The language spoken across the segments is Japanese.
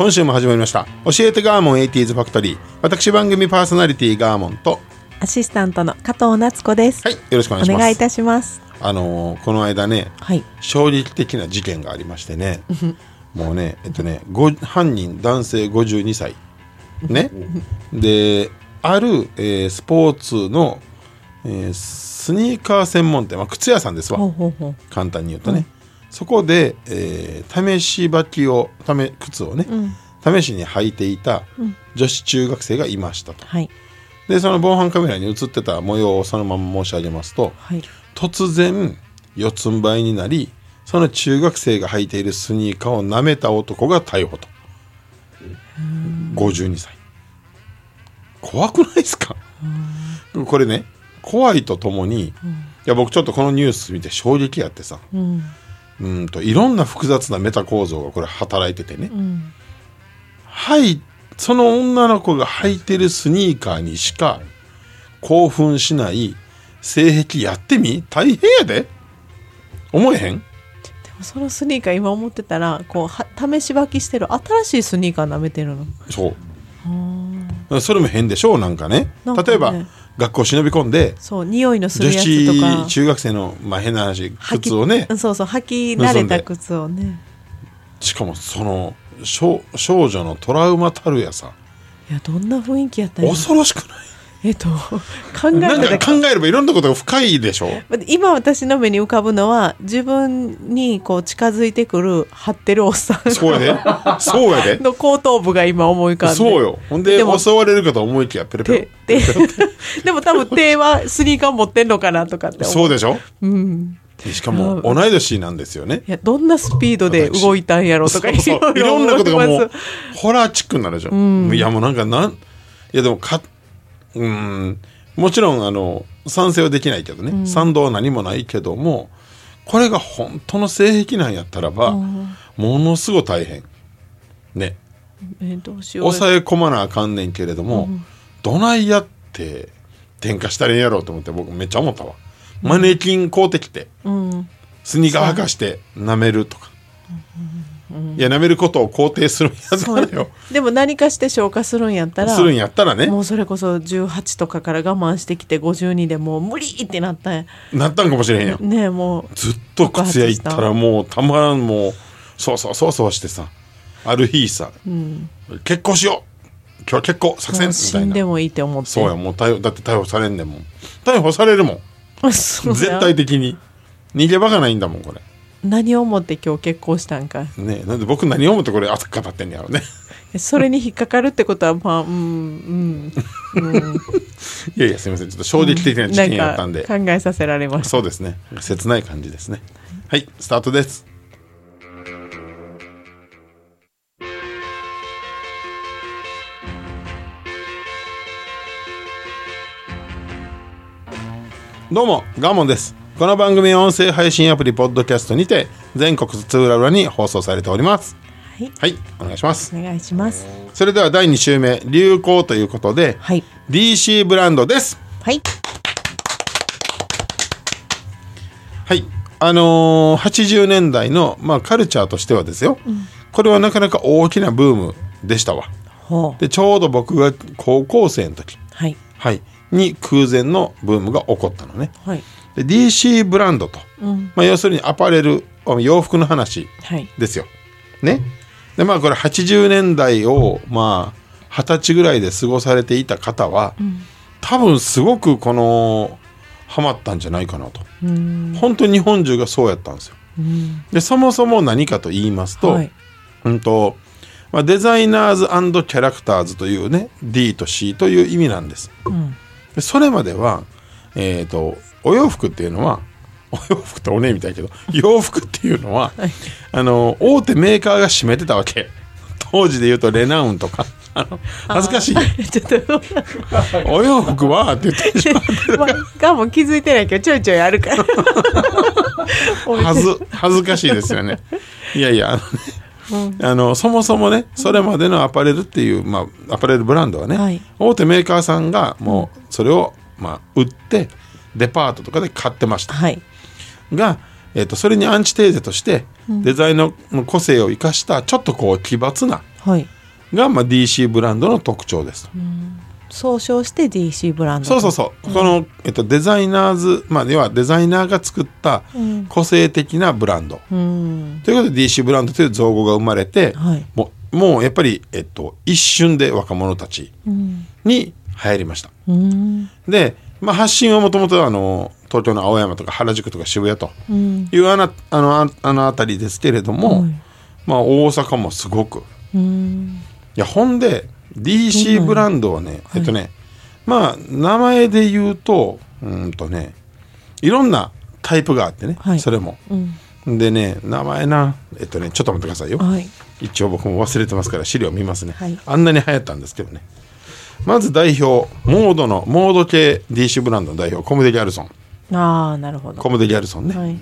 今週も始まりました。教えてガーモン 80s ファクトリー。私番組パーソナリティガーモンと。アシスタントの加藤夏子です。はいよろしくお願いします。お願いいたします。あのーこの間ねはい。衝撃的な事件がありましてね。もうねえっとねご犯人男性52歳ね。である、えースポーツの、えースニーカー専門店、まあ、靴屋さんですわ。ほうほうほう。簡単に言うとね、そこで、えー試し履きをため靴をね、試しに履いていた女子中学生がいましたと。はい。でその防犯カメラに映ってた模様をそのまま申し上げますと、はい。突然四つん這いになりその中学生が履いているスニーカーを舐めた男が逮捕と。52歳。怖くないですか？これね怖いとともに、いや僕ちょっとこのニュース見て衝撃やってさ。うん。うんといろんな複雑なメタ構造がこれ働いててね、うん。はいその女の子が履いてるスニーカーにしか興奮しない性癖やってみ？大変やで。思えへん？でもそのスニーカー今思ってたら、こうは試し履きしてる新しいスニーカー舐めてるの。そう。それも変でしょうなんかね。なんかね。例えば学校忍び込んでそう、匂いのする女やつとか子。中学生の、まあ、変な話靴をねうんそうそう、履き慣れた靴をね。しかもその少少女のトラウマたるやさいや、どんな雰囲気やったんや恐ろしくない？えっと、考え考えればいろんなことが深いでしょ？今私の目に浮かぶのは自分にこう近づいてくる張ってるおっさん。そうやで。そうやで。の後頭部が今思い浮かんで。そうよ。ほんで襲われるかと思いきやペロペロ手手でも多分手はスニーカー持ってんのかなとかってそうでしょ？うん、しかも同い年なんですよね。いやどんなスピードで動いたんやろとかいろんなことがもうホラーチックになるでしょ、ん。いやもうなんかなんいやでもかうん。もちろんあの賛成はできないけどね、賛同は何もないけどもこれが本当の性癖なんやったらば、ものすごい大変。ね。えどうしよう。抑え込まなあかんねんけれども、どないやって転化したらええんやろうと思って僕めっちゃ思ったわ、マネキン買うてきてうん。スニーカー履かして舐めるとか、いや舐めることを肯定するやつなのよ。でも何かして消化するんやったらするんやったらね。もうそれこそ18とかから我慢してきて52でもう無理ってなった。んやなったんかもしれへんやん。ねえもうずっと靴屋行ったらもうたまらんもうそうそうそうそうしてさ。ある日さ、結婚しよう今日は結婚作戦みもう死たいなんでもいいって思って。そうやもう逮捕だって逮捕されんねんもん。逮捕されるもん。そうや。絶対的に。逃げ場がないんだもんこれ何を思って今日結婚したんか。ねなんで僕何を思ってこれ熱く語ってんねやろね。それに引っかかるってことはまあうんうん いやいやすいませんちょっと衝撃的な事件やったんで、なんか考えさせられました。そうですね。切ない感じですね。はいスタートです。どうもガーモンですこの番組は音声配信アプリポッドキャストにて全国津々浦々に放送されております。はい。はいお願いします。お願いします。それでは第2週目流行ということで、はい。DC ブランドです。はい。はい。あのー80年代の、まあ、カルチャーとしてはですよ、これはなかなか大きなブームでしたわ。ほう。でちょうど僕が高校生の時、はい。はい、に空前のブームが起こったのね。はいで DC ブランドと、うん。まあ、要するにアパレル洋服の話はい。ですよ。ね。でまあこれ80年代をまあ二十歳ぐらいで過ごされていた方は、多分すごくこのハマったんじゃないかなと、うん。本当に日本中がそうやったんですよ。うん。でそもそも何かと言いますと、はい。うんとまあ、デザイナーズキャラクターズというね D と C という意味なんです。でそれまでは、えー、とお洋服っていうのは お洋服っておねえみたいだけど洋服っていうのは、あの大手メーカーが占めてたわけ。当時で言うとレナウンとか。あの恥ずかしい ちょっと。お洋服はって言ってしまうまあがも気づいてないけどちょいちょいあるから。恥ず恥ずかしいですよね。いやいやあのね、あのそもそもねそれまでのアパレルっていう、まあ、アパレルブランドはね、はい。大手メーカーさんがもうそれを、まあ、売ってデパートとかで買ってました。はい。が、えー、とそれにアンチテーゼとして、デザインのの個性を生かしたちょっとこう奇抜なはい。が、まあ、DC ブランドの特徴です。と、総称して DC ブランド。そうそうそう、この、えっと、デザイナーズ、まあ、要はデザイナーが作った個性的なブランド、うん。ということで DC ブランドという造語が生まれて、はい。もうもうやっぱり、えっと、一瞬で若者たちに流行りました。うん。で、まあ、発信はもともとあの東京の青山とか原宿とか渋谷というあのあのああの辺りですけれども、まあ、大阪もすごく。うん。いやほんで DC ブランドはね、えっとねまあ名前で言うとうーんとねいろんなタイプがあってね、はい。それも。でね名前なえっとねちょっと待ってくださいよ。はい。一応僕も忘れてますから資料見ますね、はい。あんなに流行ったんですけどねまず代表モードのモード系 DC ブランドの代表コムデ・ギャルソン。ああなるほど。コムデ・ギャルソンね、はい。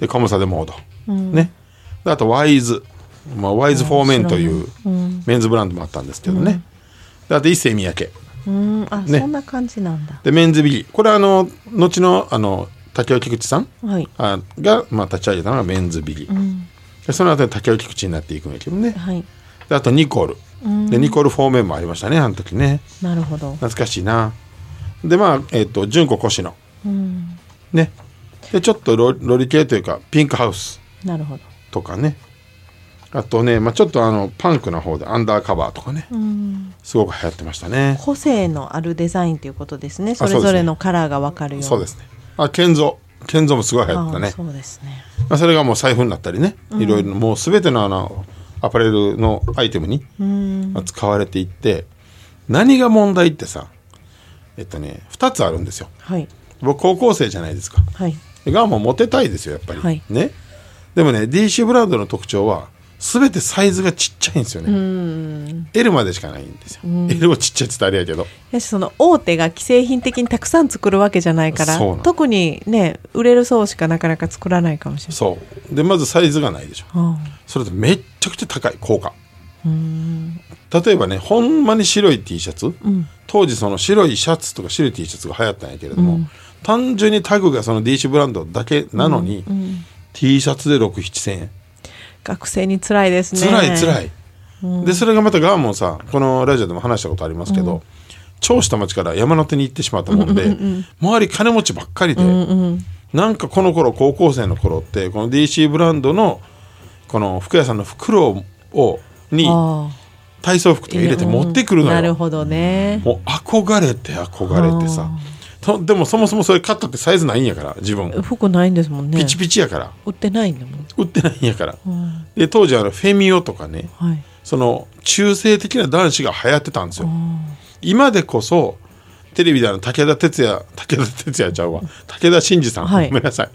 でコムサデ・モード、ね。であとワイズ、まあ、ワイズ・フォーメンというメンズブランドもあったんですけどね、であと一世三宅。うん。あ、ね。そんな感じなんだ。でメンズビギこれはあの後のあの竹尾菊池さん？はい。あが、まあ、立ち上げたのがメンズビギ、でその後に竹尾菊池になっていくんやけどね。はい。であとニコールでニコールフォーメンもありましたねあの時ね。なるほど。懐かしいな。でまあえっ、と純子越野うん。ね。でちょっとロロリ系というかピンクハウス。なるほど。とかね。あとね、まあ、ちょっとあのパンクな方でアンダーカバーとかね。うん。すごく流行ってましたね。個性のあるデザインということですね。それぞれのカラーが分かるようなそうですね。あ建造建造もすごい流行ってたね。そうですね。まあ、それがもう財布になったりね。いろいろもう全てのあのアパレルのアイテムに使われていって何が問題ってさえっとね2つあるんですよ。はい。僕高校生じゃないですか。はい。がもうモテたいですよやっぱり、はい。ね。でもね DC ブランドの特徴は全てサイズがちっちゃいんですよね、うん。L までしかないんですよ、L もちっちゃいって言ったらあれやけど。やしその大手が既製品的にたくさん作るわけじゃないから特にね売れる層しかなかなか作らないかもしれない。そう。でまずサイズがないでしょ。あそれとめっちゃくちゃ高い高価ーうん。例えばねほんまに白い T シャツ、ん。当時その白いシャツとか白い T シャツが流行ったんやけれども、単純にタグがその DC ブランドだけなのに、T シャツで67000円学生に辛いですね。辛い辛い、でそれがまたガーモンさこのラジオでも話したことありますけど、超下町から山手に行ってしまったもんで、周り金持ちばっかりで、なんかこの頃高校生の頃ってこの DC ブランドのこの服屋さんの袋をにあ体操服とか入れて持ってくるのよ、なるほどね。もう憧れて憧れてさ。とでもそもそもそれ買ったってサイズないんやから自分。服ないんですもんね。ピチピチやから。売ってないんだもん売ってないんやから、で当時あのフェミオとかねはい。その中性的な男子が流行ってたんですよ。今でこそテレビであの武田鉄矢武田鉄矢ちゃうわ。武田真治さん、はい。ごめんなさい。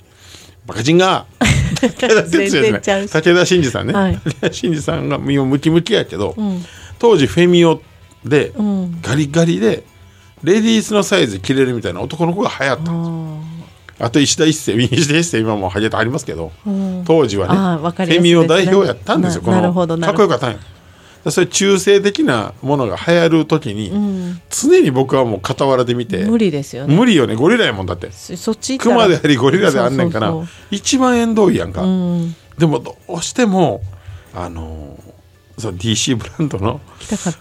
バカ人が。武田鉄矢武田真治さんね、はい。武田真治さんが今ムキムキやけど、当時フェミオでん。ガリガリでレディースのサイズ着れるみたいな男の子が流行ったんですよあと石田一世石田一世今もうハゲてありますけど、当時はねあーわかりフェミね。オ代表やったんですよなこの。かっこよかったんよでそれ中性的なものが流行る時に、常に僕はもう傍らで見て無理ですよね。無理よねゴリラやもんだって。そそっち熊でありゴリラであんねんからそうそう1万円通りやんか、そううん。でもどうしてもあのーその DC ブランドの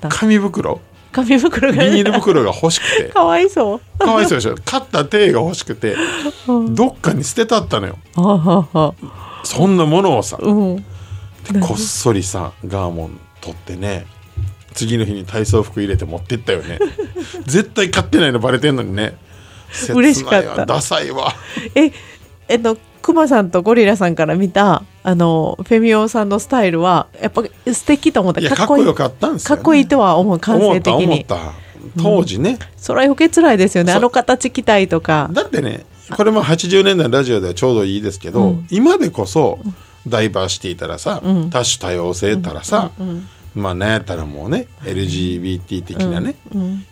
紙袋紙袋が。ビニール袋が欲しくて。かわいそう。かわいそうでしょ。買った手が欲しくてどっかに捨てたったのよ。そんなものをさうん。でこっそりさガーモン取ってね次の日に体操服入れて持ってったよね。絶対買ってないのバレてんのにね。嬉しかった。ダサいわ。ええっとクマさんとゴリラさんから見たあのフェミオさんのスタイルはやっぱ素敵と思った。かっこよかったんでね、かっこいいとは思う感性的思にった思った。当時ね、それは余計辛いですよね。あの形着たいとか。だってねこれも80年代のラジオではちょうどいいですけど、今でこそダイバーシティたらさ、多種多様性たらさ、まあなんやったらもうね LGBT 的なね、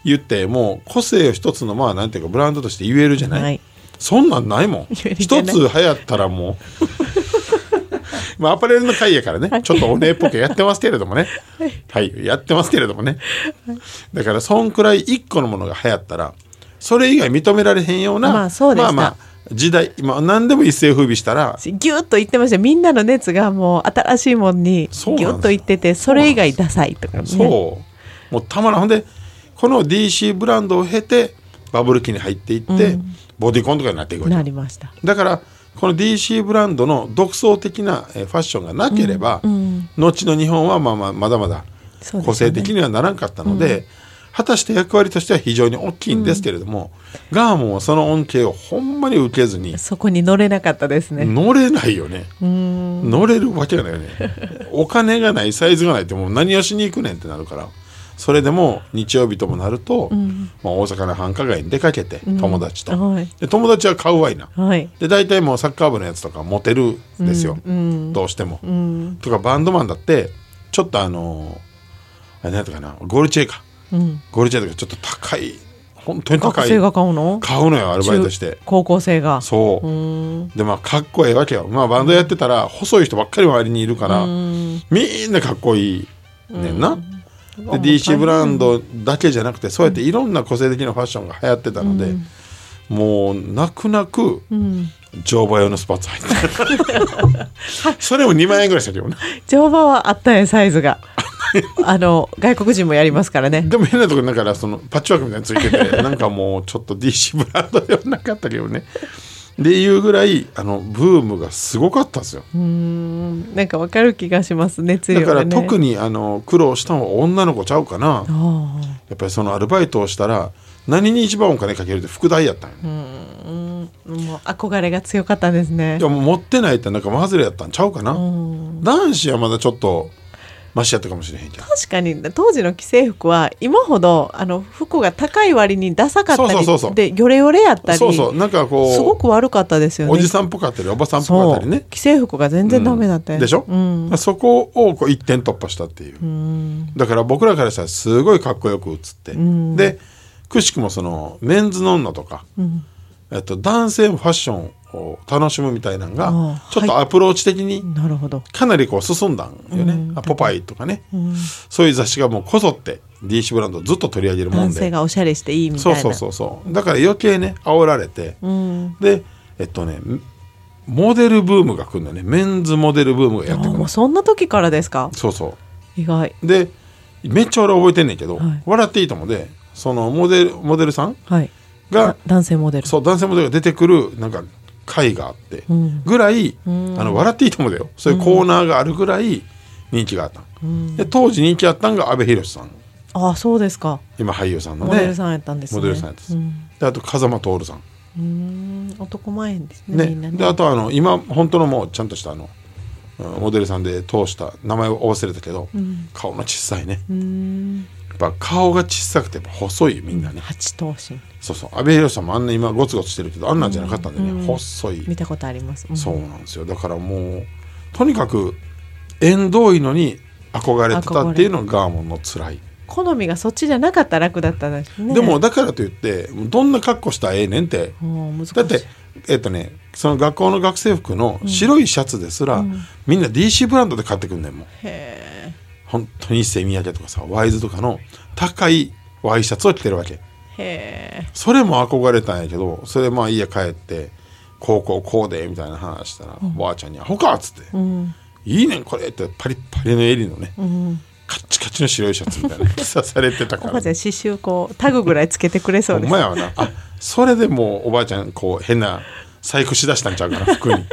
言ってもう個性を一つのまあなんていうかブランドとして言えるじゃない、はいそんなんないもん。一つ流行ったらもう。まあアパレルの会やからね。ちょっとお姉っぽくやってますけれどもね。はい。やってますけれどもね。だからそんくらい一個のものが流行ったらそれ以外認められへんようなまあそうまあまあ時代今何でも一世風靡したらギュッと言ってました。みんなの熱がもう新しいもんにそうなんですギュッと言っててそれ以外ダサいとかね。そう。もうたまらん。ほんでこの DC ブランドを経てバブル期に入っていって、ボディコンとかになっていくわけ。なりました。だからこの DC ブランドの独創的なえーファッションがなければ、後の日本はまあまあまだまだ個性的にはならんかったので果たして役割としては非常に大きいんですけれども、ガーモンはその恩恵をほんまに受けずにそこに乗れなかったですね。乗れないよね。乗れるわけがないよね。お金がないサイズがないってもう何をしに行くねんってなるからそれでも日曜日ともなると、まあ、大阪の繁華街に出かけて友達と、はい。で友達は買うわいな。はい。で大体もうサッカー部のやつとかモテるん。ですよ、どうしても、とかバンドマンだってちょっとあのあれ何やったかなゴルチェか、ゴルチェとかちょっと高い本当に高い。学生が買うの？買うのよアルバイトして。中高校生が。そう。でまあかっこええわけよ。まあバンドやってたら細い人ばっかり周りにいるからみんなかっこいいねんな、で DC ブランドだけじゃなくてそうやっていろんな個性的なファッションが流行ってたので、もう泣く泣く乗馬用のスパッツ入ってる それも2万円ぐらいしたけどね。乗馬はあったんやサイズが。あの外国人もやりますからね。でも変なところだからそのパッチワークみたいについてて なんかもうちょっと DC ブランドではなかったけどねでいうぐらいあのブームがすごかったんですよ。うん。なんかわかる気がします熱量だから特にあの苦労したのは女の子ちゃうかな。あやっぱりそのアルバイトをしたら何に一番お金かけるって副題やったんよ、あもう憧れが強かったんですね。いやもう持ってないってなんかマズレやったんちゃうかな、男子はまだちょっとマシやったかもしれへんけど確かに当時の既製服は今ほどあの服が高い割にダサかったりでヨレヨレやったりそうそう。なんかこうすごく悪かったですよね。おじさんっぽかったりおばさんっぽかったりね。既製服が全然ダメだったよ、でしょ、うん。そこをこう一点突破したっていう、だから僕らからしたらすごいかっこよく映って、でくしくもそのメンズの女とか、えっと、男性もファッションを楽しむみたいなのがちょっとアプローチ的にかなりこう進んだんよね、あポパイとかね、そういう雑誌がもうこぞって DC ブランドをずっと取り上げるもん男性でがおしゃれしていいみたそいうな。そうそうそうだから余計ね煽られて、うん、でえっとねモデルブームが来るんだよね。メンズモデルブームがやってくるあもうそんな時からですか？そうそ意外。うでめっちゃ俺覚えてんねんけど、はい。笑っていいと思うで。そのモデルモデルさんはいが男性モデル。そう男性モデルが出てくるなんか回があって、ん。ぐらい、あの笑っていいと思うだよ。そういうコーナーがあるぐらい人気があった、で当時人気あったんが阿部寛さん。ああそうですか。今俳優さんのね。モデルさんやったんですね。モデルさんやったんです、うん。であと風間徹さん。うん。男前ですねね。ね。であとあの今本当のもうちゃんとしたあのうんモデルさんで通した名前を忘れたけど、顔の小さいね。うんやっぱ顔が小さくて細いみんなね、八頭身。そうそう。阿部寛さんもあんな今ゴツゴツしてるけどあんなんじゃなかったんでね、細い。見たことあります、うん。そうなんですよ。だからもうとにかく縁遠いのに憧れてたっていうのがガーモンの辛い、好みがそっちじゃなかったら楽だったんですねでもだからといってどんな格好したらええねんってだってえっとねその学校の学生服の白いシャツですら、みんな DC ブランドで買ってくんねんもんへ本当に一世三宅とかさワイズとかの高いワイシャツを着てるわけ。え。へそれも憧れたんやけどそれまあ家帰って高校こうでみたいな話したら、おばあちゃんに「アホか!」っつってえうん「いいねんこれ」ってパリッパリの襟のね、うん。カッチカチの白いシャツみたいなの 着さされてたから。おばあちゃん刺繍こうタグぐらいつけてくれそうほんですまやわな。あそれでもうおばあちゃんこう変な細工しだしたんちゃうかな服に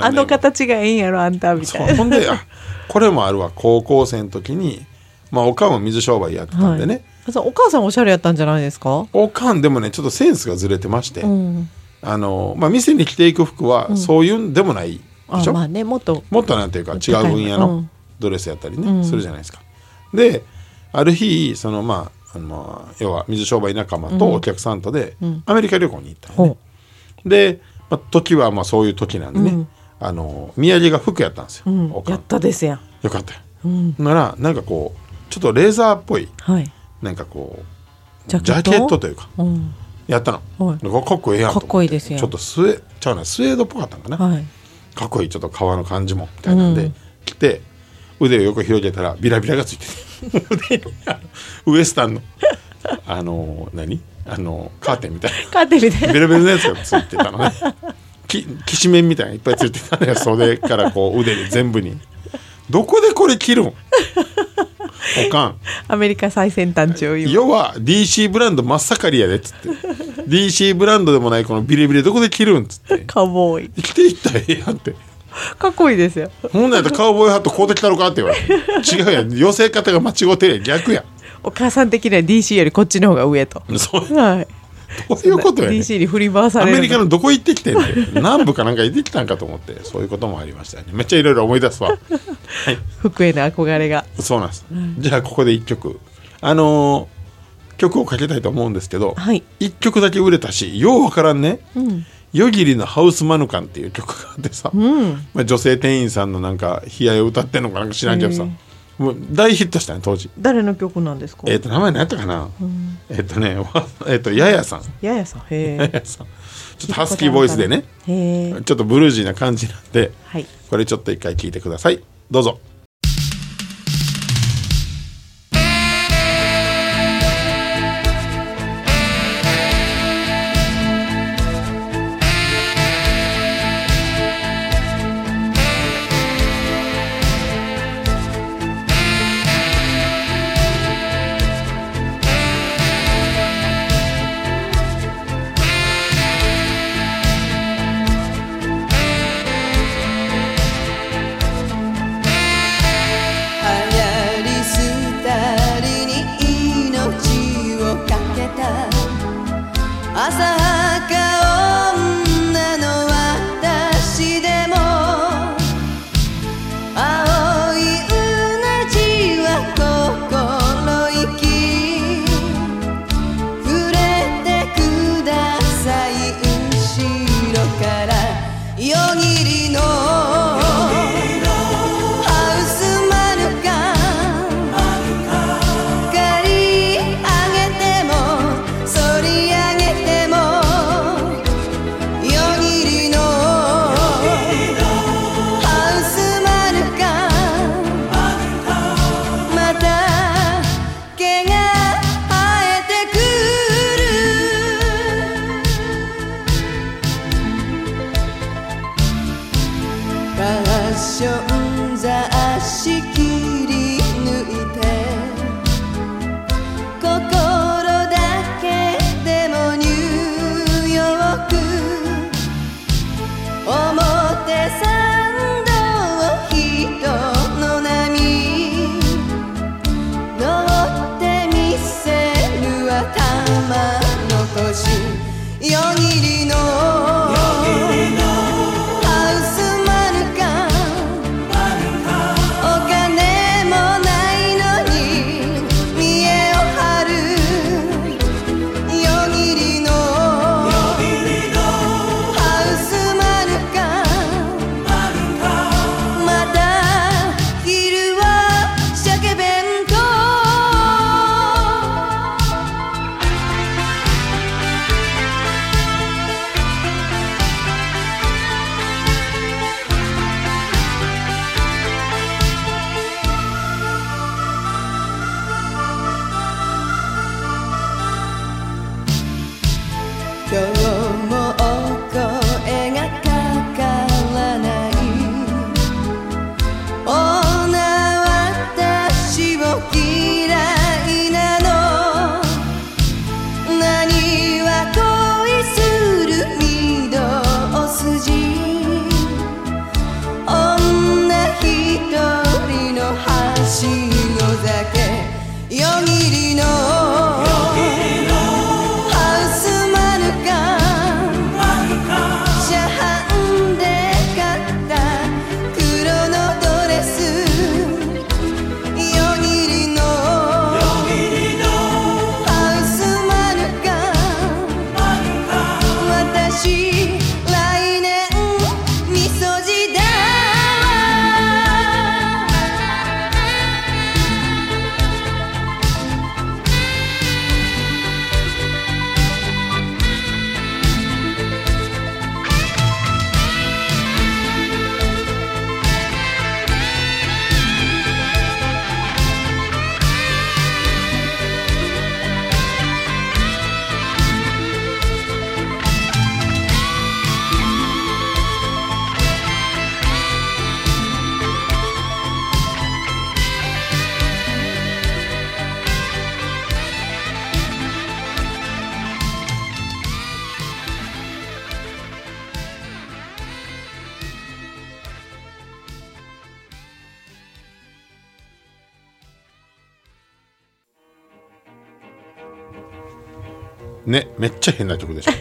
あの形がいいんやろあんたみたそいう。なほんであこれもあるわ。高校生の時にまあおかんは水商売やってたんでね、そうお母さんおしゃれやったんじゃないですか？おかんでもねちょっとセンスがずれてまして、うん。あの、まあ、店に着ていく服はそういうんでもない。でしょ、あまあねもっと。もっとなんていうか違う分野のうん。ドレスやったりね、するじゃないですか。である日そのまああの要は水商売仲間とお客さんとでアメリカ旅行に行ったよね。ほで、まあ、時はまあそういう時なんでね、あの土産が服やったんですよ、うん。やったですやん。よかったよ、ならなんかこうちょっとレーザーっぽいはい。なんかこうジジャケットというかうん。やったの、はい。かっこええやんかっこいいですよちょっとスウェちゃうなスウェードっぽかったんかな、はい。かっこいいちょっと革の感じもみたいなんで、うん。着て腕を横広げたらビラビラがついてて。腕ウエスタンのあの何？あのカーテンみたいな。勝手みたいな。ベルベルのやつがついてたのね。ききしめんみたいなのいっぱいついてたのよ。袖からこう腕に全部に。どこでこれ着るん？おかん。アメリカ最先端中今。要は DC ブランド真っ盛りやでっつって。DC ブランドでもないこのビレビレどこで着るんっつって。カウボーイ。着ていったらええやんって。かっこいいですよ。ほんなんやったらカウボーイハット買うてきたのかって言われて。違うやん。寄せ方が間違ってるやん。逆やお母さん的には DC よりこっちの方が上と。んそう。はい。どういうことやね。ん DC に振り回さアれる。メリカのどこ行ってきてんって南部かなんか行ってきたんかと思って。そういうこともありましたね。めっちゃいろいろ思い出すわ。は い服への憧れが。そうなんです、じゃあここで一曲。あのー曲をかけたいと思うんですけど、はい。一曲だけ売れたしようわからんね。うん「夜霧のハウスマヌカン」っていう曲があってさ、うん。まあ、女性店員さんのなんか悲哀を歌ってんのかなんか知らんけどさ。へもう大ヒットしたね当時。誰の曲なんですか？えっ、と名前何やったかな、えっ、とねわ えっ、とややさん。ややさん。へやえやさん。ちょっとハスキーボイスでね。ちょっとブルージーな感じなんではい。これちょっと一回聞いてください。どうぞねめっちゃ変な曲でしょ。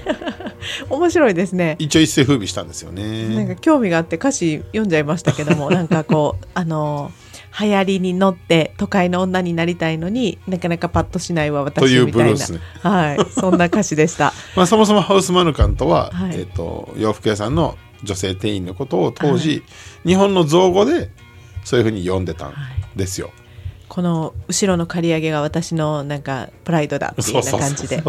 面白いですね。一応一世風靡したんですよなんねか興味があって歌詞読んじゃいましたけども なんかこうあの流行りに乗って都会の女になりたいのになかなかパッとしないわ私というブルースね。はい。そんな歌詞でした。まあ、そもそもハウスマヌカンとは、はい。えっと洋服屋さんの女性店員のことを当時、日本の造語でそういうふうに呼んでたんですよ。この後ろの刈り上げが私のなんかプライドだっていうような感じで。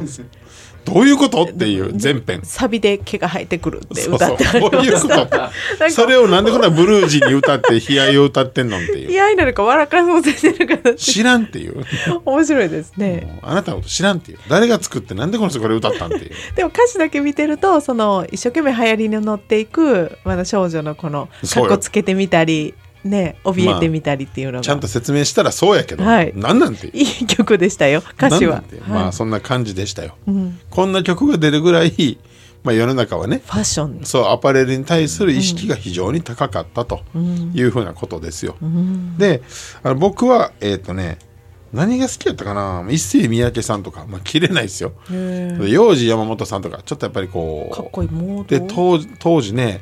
どういうことっていう全編。サビで毛が生えてくるって歌ってありましたと？それをなんでこんなブルージーに歌って悲哀を歌ってんのっていう。いやいなのか笑かそうとしてるから知らんっていう。面白いですね。あなたのこと知らんっていう。誰が作ってなんでこの人これ歌ったんっていう。でも歌詞だけ見てるとその一生懸命流行りに乗っていくまだ少女のこのかっこつけてみたりね怯えてみたりっていうのが、ちゃんと説明したらそうやけど、はい。なんなんていう。いい曲でしたよ歌詞は。なんなんていう、まあはい。そんな感じでしたよ、うん。こんな曲が出るぐらい、まあ、世の中はねファッション。そうアパレルに対する意識が非常に高かったというふうなことですよ。であの僕はえっ、とね何が好きやったかな？一世三宅さんとか、まあ、切れないですよ。へ幼児山本さんとかちょっとやっぱりこうかっこいいモーでド当時当時ね、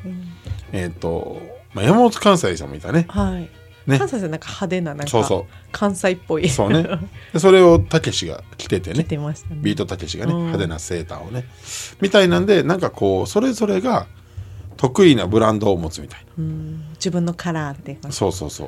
えっ、と、まあ、山本関西さんもいたね。はい。ね。関西さんなんか派手ななんかそうそう。関西っぽい。そうね。でそれをたけしが着てて着ねてましたね。ビートたけしがね、うん。派手なセーターをね。みたいなんでなんかこうそれぞれが得意なブランドを持つみたいな。うん。自分のカラーっていうか。そうそうそ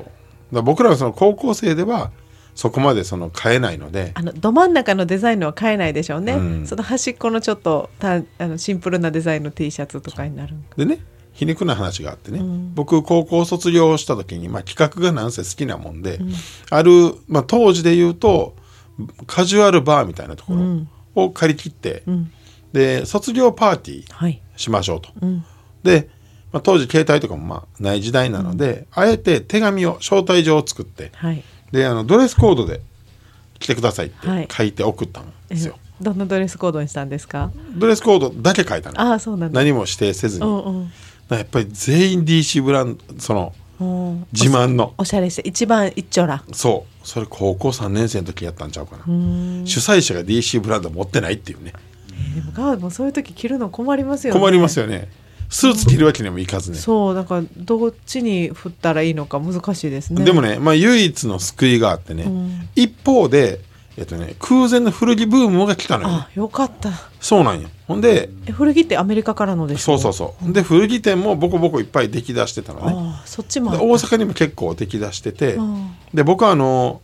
う。僕らはその高校生ではそこまでその買えないので、あのど真ん中のデザインのは買えないでしょうね、うん。その端っこのちょっとたあのシンプルなデザインの T シャツとかになるでね、皮肉な話があってね、ん。僕高校卒業した時に、まあ、企画がなんせ好きなもんで、ある、まあ、当時で言うとカジュアルバーみたいなとこうん。ろを借り切って、ん。で卒業パーティーはい。しましょうと。うん。で、まあ、当時携帯とかもまあない時代なので、あえて手紙を招待状を作ってはい。であのドレスコードで来てくださいってはい。書いて送ったんですよ。どんなドレスコードにしたんですか？ドレスコードだけ書いたの。ああそうなんだ。何も指定せずに。うんうんやっぱり全員 DC ブランドそのうん。自慢の。おしゃれして一番一丁ら。そう。それ高校3年生の時やったんちゃうかな、うん。主催者が DC ブランド持ってないっていうね。でもガードもそういう時着るの困りますよね。困りますよね。スーツ着るわけにもいかずね、そうだからどっちに振ったらいいのか難しいですね。でもね、まあ、唯一の救いがあってね、ん。一方で、えっとね、空前の古着ブームが来たのよ。ねあよかった。そうなんよ。ほんでえ古着ってアメリカからのでしょ？そうそうそう。で古着店もボコボコいっぱい出来出してたのね。ああそっちも大阪にも結構出来出してて、うん。で僕はあの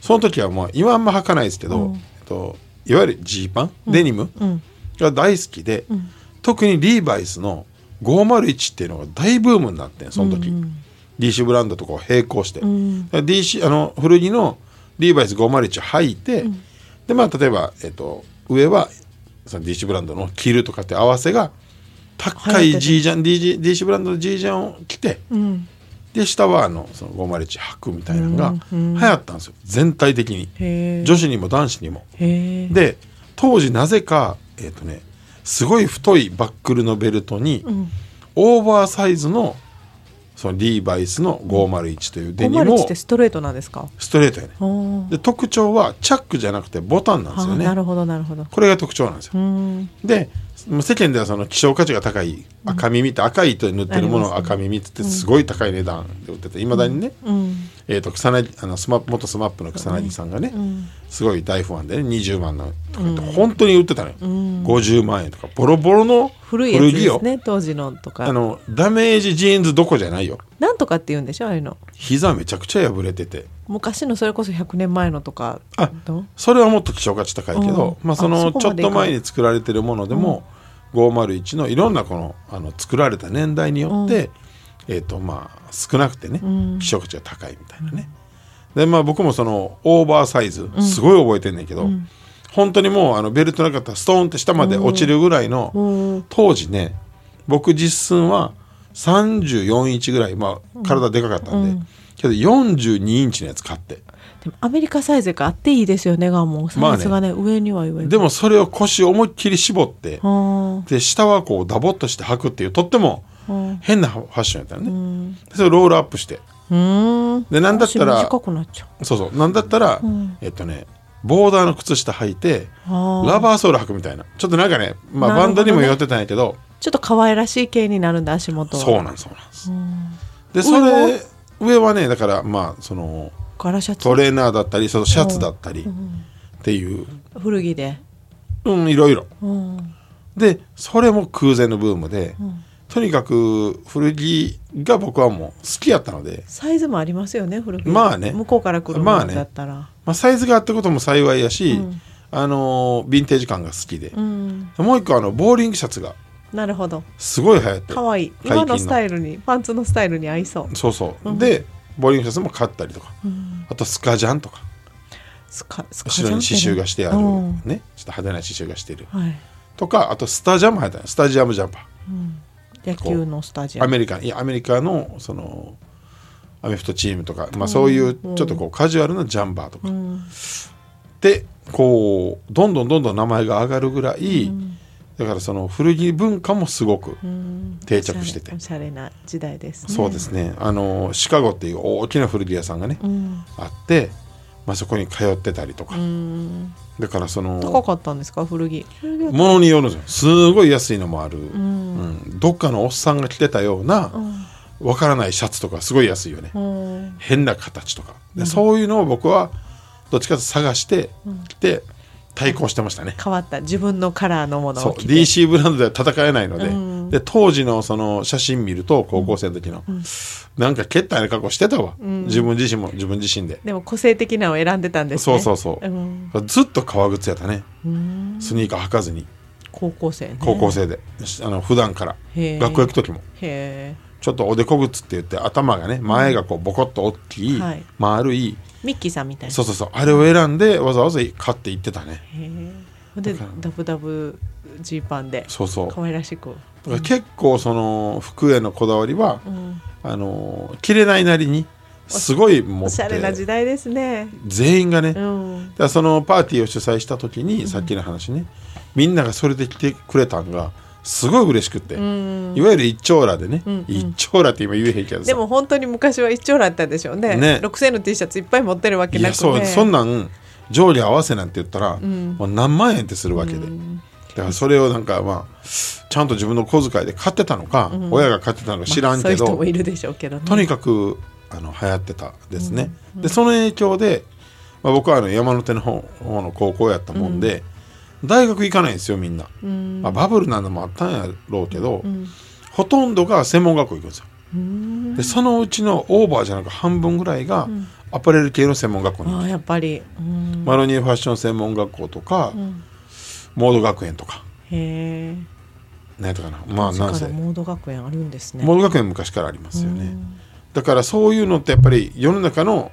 その時はもう今あんま履かないですけど、うん。えっと、いわゆるジーパン、デニム？うん。が大好きで、ん。特にリーバイスの501っていうのが大ブームになってんその時、うん。DC ブランドとかを並行して、ん。DC あの古着のリーバイス501履いて、でまあ例えば、えっと、上はその DC ブランドの着るとかって合わせが高い G ジャン DC, DC ブランドの G ジャンを着て、うん。で下はあのその501履くみたいなのがうん流行ったんですよ。全体的に。女子にも男子にも。で当時なぜかえっ、とねすごい太いバックルのベルトに、ん。オーバーサイズのそのリーバイスの501というデニム501をってストレートなんですか？ストレートやね。で特徴はチャックじゃなくてボタンなんですよね。あなるほどなるほど。これが特徴なんですよ。うん。で世間ではその希少価値が高い赤耳って赤い糸で縫ってるものを赤耳って言ってすごい高い値段で売ってていまだにね、うんえー、と草彅あのスマ元スマップの草彅さんがね、ん。すごい大ファンでね20万のとかって本当に売ってたのよ、ん。50万円とか。ボロボロの古いやつでよすね当時のとか。あのダメージジーンズどこじゃないよ。なんとかって言うんでしょああいうの。膝めちゃくちゃ破れてて。昔のそれこそ100年前のとか。あそれはもっと希少価値高いけど、うん。まあ、そあのちょっと前に作られてるものでも、501のいろんなこのあの作られた年代によって、えーとまあ、少なくてね、ん。希少価値が高いみたいなね。でまあ僕もそのオーバーサイズすごい覚えてんねんけど、本当にもうあのベルトなかったらストーンって下まで落ちるぐらいの、うん。当時ね僕実寸は34インチぐらい、まあ、体でかかったんで、けど42インチのやつ買って。でもアメリカサイズがあっていいですよねガンもサイズがね,、上には上に。でもそれを腰思いっきり絞ってはで下はこうダボっとして履くっていうとってもうん変なファッションやったよね、うん。でそれをロールアップして。うん。でなんだったら足短くなっちゃう。そうそう。なんだったら、ん。えっとねボーダーの靴下履いてラバーソール履くみたいな。ちょっとなんかね、まあ、バンドにも寄ってたんやけど。ちょっと可愛らしい系になるんだ足元は。そうなんそうなんです。でそれ上はねだからまあそのトレーナーだったりそのシャツだったりっていう。古着で、うんいろいろ。うん。でそれも空前のブームで、とにかく古着が僕はもう好きやったので、サイズもありますよね古着。まあね。向こうから来るものまあね。だったら、まあ、サイズがあったことも幸いやし、あのーヴィンテージ感が好きで、うん。もう一個あのボーリングシャツがなるほど。すごい流行って可愛い解禁今のスタイルにパンツのスタイルに合いそう。そうそう、でボーリングシャツも買ったりとか、あとスカジャンとか。スカスカ後ろに刺繍がしてある、うん。ね。ちょっと派手な刺繍がしてる。はい。とかあとスタジャム入ったスタジアムジャンパ野球のスタジーアアムメリカいやアメリカのそのアメフトチームとか、まあ、そういうちょっとこうカジュアルなジャンバーとか、でこうどんどんどんどん名前が上がるぐらい、だからその古着文化もすごく定着してて、おしゃれな時代ですね。そうですね。あのシカゴっていう大きな古着屋さんがね、あって、まあ、そこに通ってたりとか、だからその高かったんですか古着？ものによるんですよ。すごい安いのもある、うんどっかのおっさんが着てたようなわからないシャツとかすごい安いよね、うん。変な形とか。で、そういうのを僕はどっちかと探して着て対抗してましたね、変わった自分のカラーのものそう。を着て。DC ブランドでは戦えないので,、で当時のその写真見ると高校生の時の、なんかけったいな格好してたわ、自分自身も自分自身で、でも個性的なのを選んでたんですね。そうそうそう、ん。ずっと革靴やったね、スニーカー履かずに高校生ね。高校生で、あの普段から。学校行く時も。へえちょっとおでこ靴って言って頭がね前がこうボコッと大きい、はい。丸い。ミッキーさんみたいな。そうそうそう。あれを選んでわざわざ買って行ってたね。へえでダブダブジーパンでそうそう。可愛らしく。結構その服へのこだわりは、あの着れないなりにすごい持っおしゃれな時て代ですね。全員がね、うん。らそのパーティーを主催した時に、さっきの話ねみんながそれで来てくれたんがすごい嬉しくて、いわゆる一丁羅でね、一丁羅って今言えへんけどさ。でも本当に昔は一丁羅だったんでしょうね。ね。6000の T シャツいっぱい持ってるわけなくねそうそんなん上下合わせなんて言ったら、もう何万円ってするわけで、だからそれをなんかまあちゃんと自分の小遣いで買ってたのか、親が買ってたのか知らんけど、人もいるでしょうけどね。とにかくあの流行ってたですね、でその影響で、まあ、僕はあの山手の方方の高校やったもんで、大学行かないんですよみんな、まあ、バブルなのもあったんやろうけど、ほとんどが専門学校行くんですよ。でそのうちのオーバーじゃなく半分ぐらいがアパレル系の専門学校に行く。ああやっぱり。うん。マロニエファッション専門学校とか、モード学園とか。へえ何やったかな。まあなんせ。モード学園あるんですね。モード学園昔からありますよね。だからそういうのってやっぱり世の中の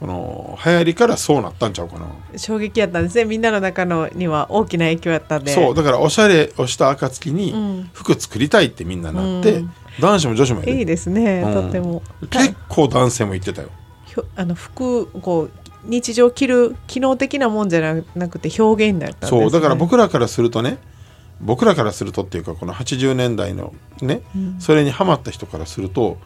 この流行りからそうなったんちゃうかな、衝撃やったんですね。みんなの中のには大きな影響やったんで。そうだからおしゃれをした暁にん。服作りたいってみんななって、うん。男子も女子もいる。いいですね、うん。とっても。結構男性も言ってたよ。あの服こう日常着る機能的なもんじゃななくて表現になったんです、ね、そうだから僕らからするとね僕らからするとっていうかこの80年代のね、それにハマった人からすると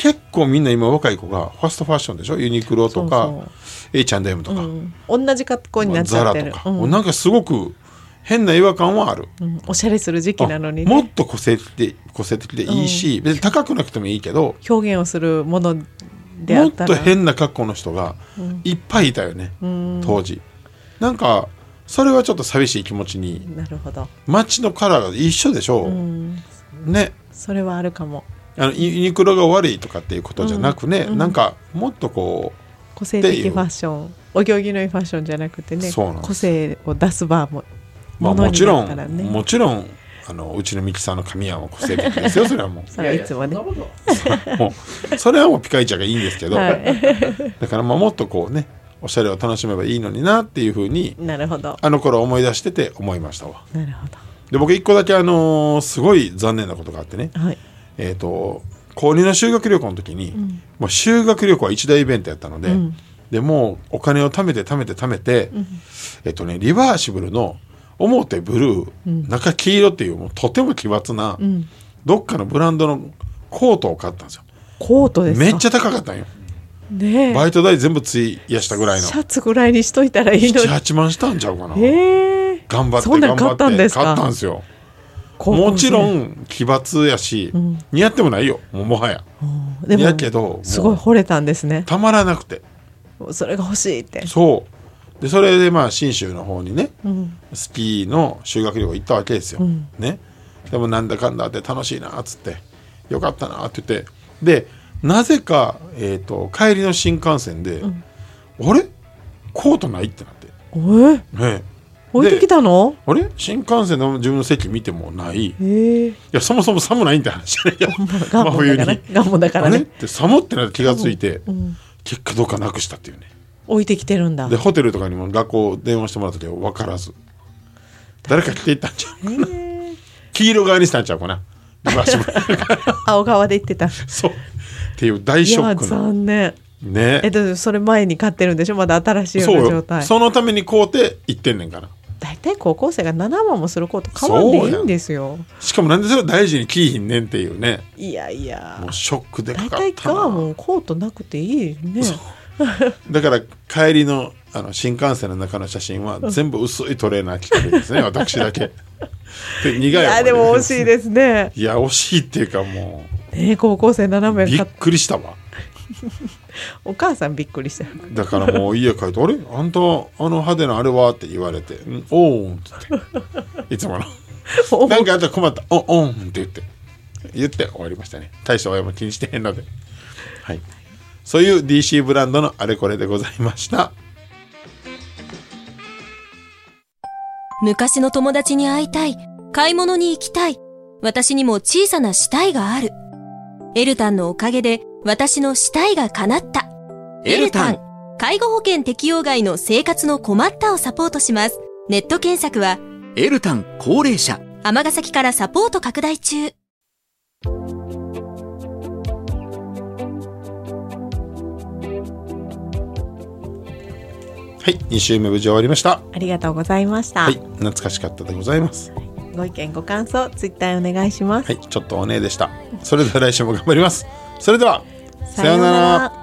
結構みんな今若い子がファストファッションでしょ？ユニクロとかそう H&M とか、うん。同じ格好になっちゃってる。ザラとか、うん。なんかすごく変な違和感はある、うん。おしゃれする時期なのにあもっねと個性的で個性的でいいし、別に高くなくてもいいけど表現をするものであもっったら。と変な格好の人がいっぱいいたよね、うん。当時。なんかそれはちょっと寂しい気持ちに。なるほど、街のカラーが一緒でしょ、うん、ね。それはあるかもあのユニクロが悪いとかっていうことじゃなくね、なんかもっとこ個性的ファッションお行儀のいいファッションじゃなくてね個性を出す場もう、まあ、もちろんもちろんあのうちのミキさんの髪はもう個性的ですよ それはもう。それはいつもね。もうそれはもうピカイチャがいいんですけど、はい。だからまあもっとこうねおしゃれを楽しめばいいのになっていうふうになるほど。あの頃思い出してて思いましたわ。なるほで僕一個だけあのーすごい残念なことがあってね。どはいえっ、と高2の修学旅行の時に、もう修学旅行は一大イベントやったので、でもうお金を貯めて貯めて貯めて、えっとねリバーシブルの表ブルー、中黄色っていうもうとても奇抜な、どっかのブランドのコートを買ったんですよ。コートですか？めっちゃ高かったんよ。ねえ。バイト代全部費やしたぐらいの。シャツぐらいにしといたらいいのに。78万したんちゃうかな。へえ。頑張って頑張ってったんですか？買ったんですよもちろん奇抜やし、似合ってもないよ。もはや。でもやけどすごい惚れたんですね。たまらなくて。それが欲しいって。そう。でそれでまあ信州の方にね、ん。スキーの修学旅行行ったわけですよ、ん。ね。でもなんだかんだって楽しいなっつってよかったなって言って。でなぜか、えー、と帰りの新幹線で、あれ？コートないってなって。おえ？ね置いてきたの？あれ？新幹線の自分の席見てもない。いやそもそも寒ないんって話じゃないよ。ガンモだからガンモだからね。て寒ってなって気がついて、ん。結果どっかなくしたっていうね。置いてきてるんだ。でホテルとかにも学校電話してもらったけど分からず。誰か来ていったんちゃうかな。黄色側にしたんちゃうかな。青側で行ってた。そう。っていう大ショックな。残念。ね。えっとそれ前に買ってるんでしょ？まだ新しいよそうような状態。そのために買うて行ってんねんから大体高校生が7万もすること買わんでいいんですよ。しかもなんでそれを大事に着いひんねんっていうね。いやいや。もうショックでか大かっ体今日はたなもうコートなくていいね。だから帰りのあの新幹線の中の写真は全部薄いトレーナー着てるんですね 私だけ。で苦いいやでも惜しいですね。いや惜しいっていうかもね高校生7うびっ名買っくりしたわお母さんびっくりした。だからもう家帰って「あれ？あんたあの派手なあれは?」って言われて「んおーん」って言って。いつもの。なんかあったら困った「おおん」って言って。言って終わりましたね。大した親も気にしてへんので。はい。そういう DC ブランドのあれこれでございました。昔の友達に会いたい。買い物に行きたい。私にも小さな死体がある。エルタンのおかげで私の死体が叶った。エルタン。介護保険適用外の生活の困ったをサポートします。ネット検索はエルタン高齢者。尼崎からサポート拡大中。はい2週目無事終わりました。ありがとうございました、はい懐かしかったでございます。ご意見ご感想ツイッターへお願いします、はいちょっとおねえでした。それでは来週も頑張りますそれではさようなら。